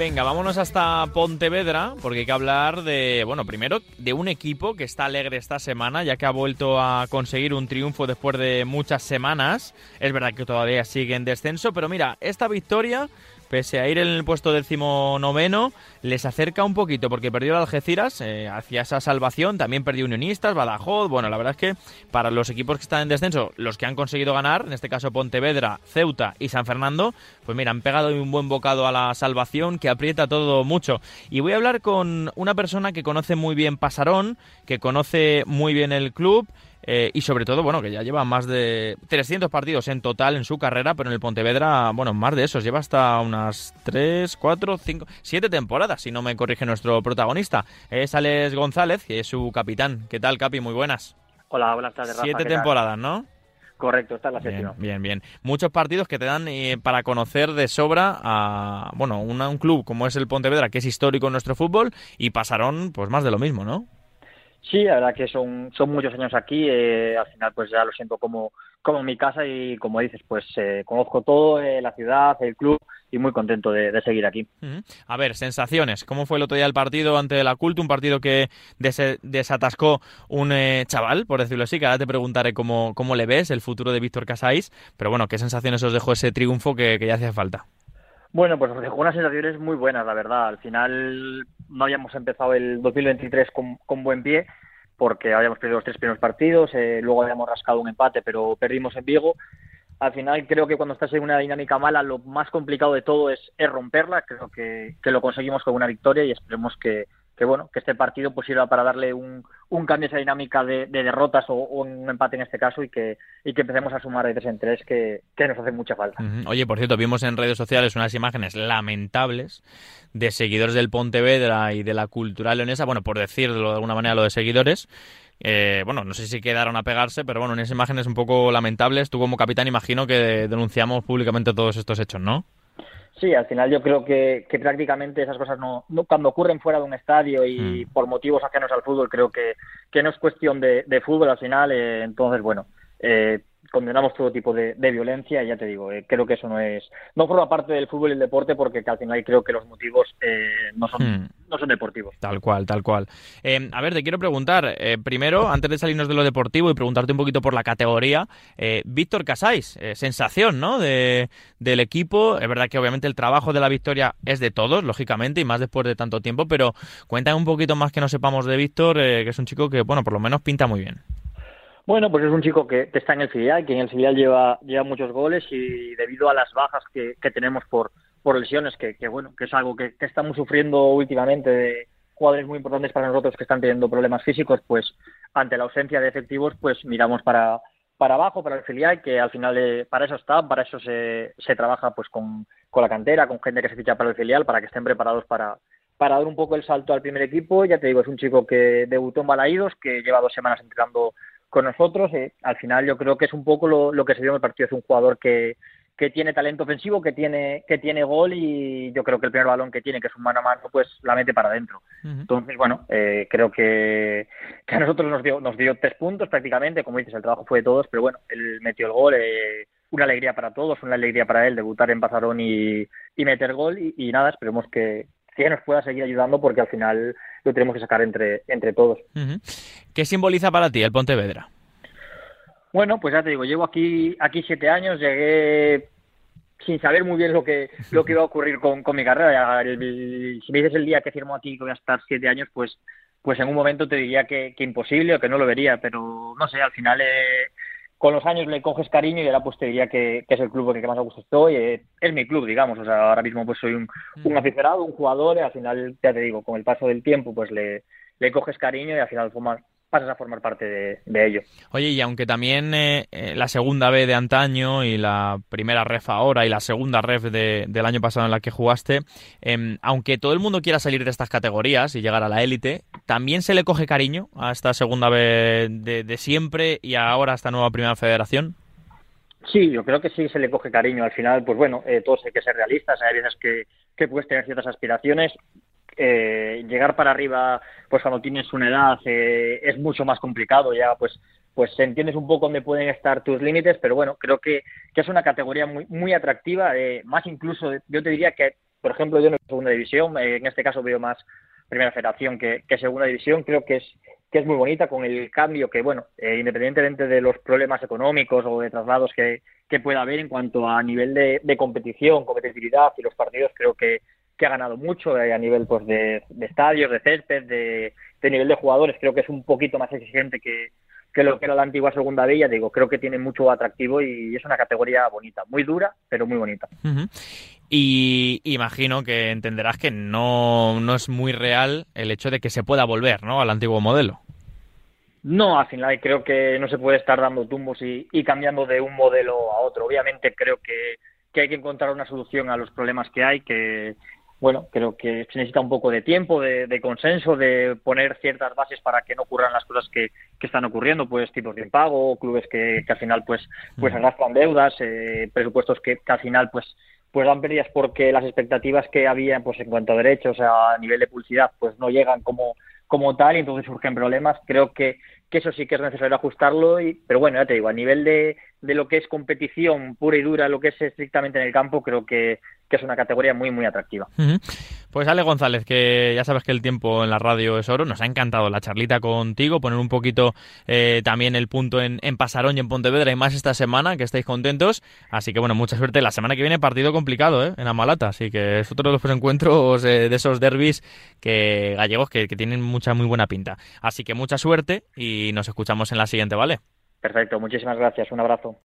Venga, vámonos hasta Pontevedra, porque hay que hablar de, bueno, primero de un equipo que está alegre esta semana, ya que ha vuelto a conseguir un triunfo después de muchas semanas. Es verdad que todavía sigue en descenso, pero mira, esta victoria pese a ir en el puesto décimo noveno, les acerca un poquito porque perdió el Algeciras eh, hacia esa salvación, también perdió Unionistas, Badajoz, bueno, la verdad es que para los equipos que están en descenso, los que han conseguido ganar, en este caso Pontevedra, Ceuta y San Fernando, pues mira, han pegado un buen bocado a la salvación que aprieta todo mucho. Y voy a hablar con una persona que conoce muy bien Pasarón, que conoce muy bien el club, eh, y sobre todo, bueno, que ya lleva más de 300 partidos en total en su carrera, pero en el Pontevedra, bueno, más de esos, lleva hasta unas 3, 4, 5, 7 temporadas, si no me corrige nuestro protagonista. Es Alex González, que es su capitán. ¿Qué tal, Capi? Muy buenas. Hola, buenas tardes, Rafa. Siete temporadas, ¿no? Correcto, está en la séptima. Bien, bien. Muchos partidos que te dan eh, para conocer de sobra a, bueno, un club como es el Pontevedra, que es histórico en nuestro fútbol, y pasaron, pues, más de lo mismo, ¿no? Sí, la verdad que son, son muchos años aquí. Eh, al final, pues ya lo siento como, como mi casa y como dices, pues eh, conozco todo, eh, la ciudad, el club y muy contento de, seguir aquí. A ver, sensaciones. ¿Cómo fue el otro día el partido ante la Culto? Un partido que desatascó un chaval, por decirlo así, que ahora te preguntaré cómo, cómo le ves el futuro de Víctor Casáis. Pero bueno, ¿qué sensaciones os dejó ese triunfo que, que ya hacía falta? Bueno, pues nos dejó unas sensaciones muy buenas, la verdad. Al final no habíamos empezado el 2023 con, con buen pie porque habíamos perdido los tres primeros partidos, eh, luego habíamos rascado un empate, pero perdimos en Vigo. Al final creo que cuando estás en una dinámica mala, lo más complicado de todo es, romperla. Creo que, que lo conseguimos con una victoria y esperemos que, que bueno, que este partido pues sirva para darle un, un cambio a esa dinámica de, derrotas o, un empate en este caso y que, y que empecemos a sumar de tres en tres que, nos hace mucha falta. Oye, por cierto, vimos en redes sociales unas imágenes lamentables de seguidores del Pontevedra y de la cultural leonesa, bueno, por decirlo de alguna manera lo de seguidores, eh, bueno, no sé si quedaron a pegarse, pero bueno, en esas imágenes un poco lamentables, tú como capitán imagino que denunciamos públicamente todos estos hechos, ¿no? Sí, al final yo creo que, prácticamente esas cosas no, cuando ocurren fuera de un estadio y mm. por motivos ajenos al fútbol, creo que, que no es cuestión de, fútbol al final. Eh, entonces, bueno, eh, condenamos todo tipo de, violencia y ya te digo, eh, creo que eso no es, no forma parte del fútbol y el deporte porque al final creo que los motivos eh, no, son, hmm. No son deportivos. Tal cual, tal cual. Eh, a ver, te quiero preguntar, primero, antes de salirnos de lo deportivo y preguntarte un poquito por la categoría, Víctor Casáis, sensación, ¿no? De, del equipo, es verdad que obviamente el trabajo de la victoria es de todos, lógicamente, y más después de tanto tiempo, pero cuéntame un poquito más que no sepamos de Víctor, que es un chico que, bueno, por lo menos pinta muy bien. Bueno, pues es un chico que, está en el filial, que en el filial lleva, lleva muchos goles y debido a las bajas que, tenemos por, por lesiones, que, bueno, que es algo que, estamos sufriendo últimamente de jugadores muy importantes para nosotros que están teniendo problemas físicos, pues ante la ausencia de efectivos, pues miramos para, para abajo, para el filial, que al final eh, para eso está, para eso se, se trabaja pues con, con la cantera, con gente que se ficha para el filial, para que estén preparados para, para dar un poco el salto al primer equipo. Ya te digo, es un chico que debutó en Balaídos, que lleva dos semanas entrenando con nosotros. Eh, al final yo creo que es un poco lo, que se vio en el partido. Es un jugador que, que tiene talento ofensivo, que tiene, que tiene gol y yo creo que el primer balón que tiene, que es un mano a mano, pues la mete para adentro. Entonces, bueno, eh, creo que, que, a nosotros nos dio, nos dio tres puntos prácticamente. Como dices, el trabajo fue de todos, pero bueno, él metió el gol. Eh, una alegría para todos, una alegría para él debutar en Pasarón y, y meter gol. y nada, esperemos que, que nos pueda seguir ayudando porque al final lo tenemos que sacar entre, entre todos. ¿Qué simboliza para ti el Pontevedra? Bueno, pues ya te digo, llevo aquí, aquí siete años, llegué sin saber muy bien lo que, lo que iba a ocurrir con, con mi carrera. si me dices el día que firmo aquí que voy a estar siete años, pues, pues en un momento te diría que, que imposible o que no lo vería, pero no sé, al final eh, con los años le coges cariño y ahora pues te diría que, es el club que más a gusto estoy. Eh, es mi club, digamos. O sea, ahora mismo pues soy un, un mm. aficionado, un jugador y al final, ya te digo, con el paso del tiempo pues le, le coges cariño y al final formas, pasas a formar parte de, ello. Oye, y aunque también eh, eh, la segunda B de antaño y la primera ref ahora y la segunda ref del año pasado en la que jugaste, em, aunque todo el mundo quiera salir de estas categorías y llegar a la élite, ¿también se le coge cariño a esta segunda B de, siempre y ahora a esta nueva primera federación? Sí, yo creo que sí se le coge cariño. Al final, pues bueno, eh, todos hay que ser realistas. Hay veces que, que puedes tener ciertas aspiraciones eh, llegar para arriba, pues cuando tienes una edad eh, es mucho más complicado, ya pues pues entiendes un poco dónde pueden estar tus límites, pero bueno, creo que, que es una categoría muy, muy atractiva, eh, más incluso, yo te diría que por ejemplo, yo en segunda división, eh, en este caso veo más primera federación que, segunda división, creo que es que es muy bonita con el cambio que, bueno, eh, independientemente de los problemas económicos o de traslados que, que pueda haber en cuanto a nivel de, de competición, competitividad y los partidos, creo que, que ha ganado mucho eh, a nivel pues de, estadios, de césped, de, de, nivel de jugadores. Creo que es un poquito más exigente que, que lo que era la antigua segunda villa. Digo, creo que tiene mucho atractivo y es una categoría bonita, muy dura, pero muy bonita. Y imagino que entenderás que no, no es muy real el hecho de que se pueda volver ¿no? al antiguo modelo. No, al final creo que no se puede estar dando tumbos y, y cambiando de un modelo a otro. Obviamente creo que, que hay que encontrar una solución a los problemas que hay, que, bueno, creo que se necesita un poco de tiempo, de, consenso, de poner ciertas bases para que no ocurran las cosas que, están ocurriendo, pues tipos de impago, clubes que, al final pues pues arrastran deudas, eh, presupuestos que, al final pues pues dan pérdidas porque las expectativas que había pues en cuanto a derechos a nivel de publicidad pues no llegan como como tal y entonces surgen problemas. Creo que, que eso sí que es necesario ajustarlo, y, pero bueno, ya te digo, a nivel de, de lo que es competición pura y dura, lo que es estrictamente en el campo, creo que, que es una categoría muy, muy atractiva. Pues Ale González, que ya sabes que el tiempo en la radio es oro, nos ha encantado la charlita contigo, poner un poquito eh, también el punto en, en Pasarón y en Pontevedra y más esta semana, que estáis contentos. Así que bueno, mucha suerte. La semana que viene partido complicado ¿eh? en Amalata, así que es otro de los encuentros eh, de esos derbis que gallegos que, que tienen mucha, muy buena pinta. Así que mucha suerte y nos escuchamos en la siguiente, ¿vale? Perfecto, muchísimas gracias, un abrazo.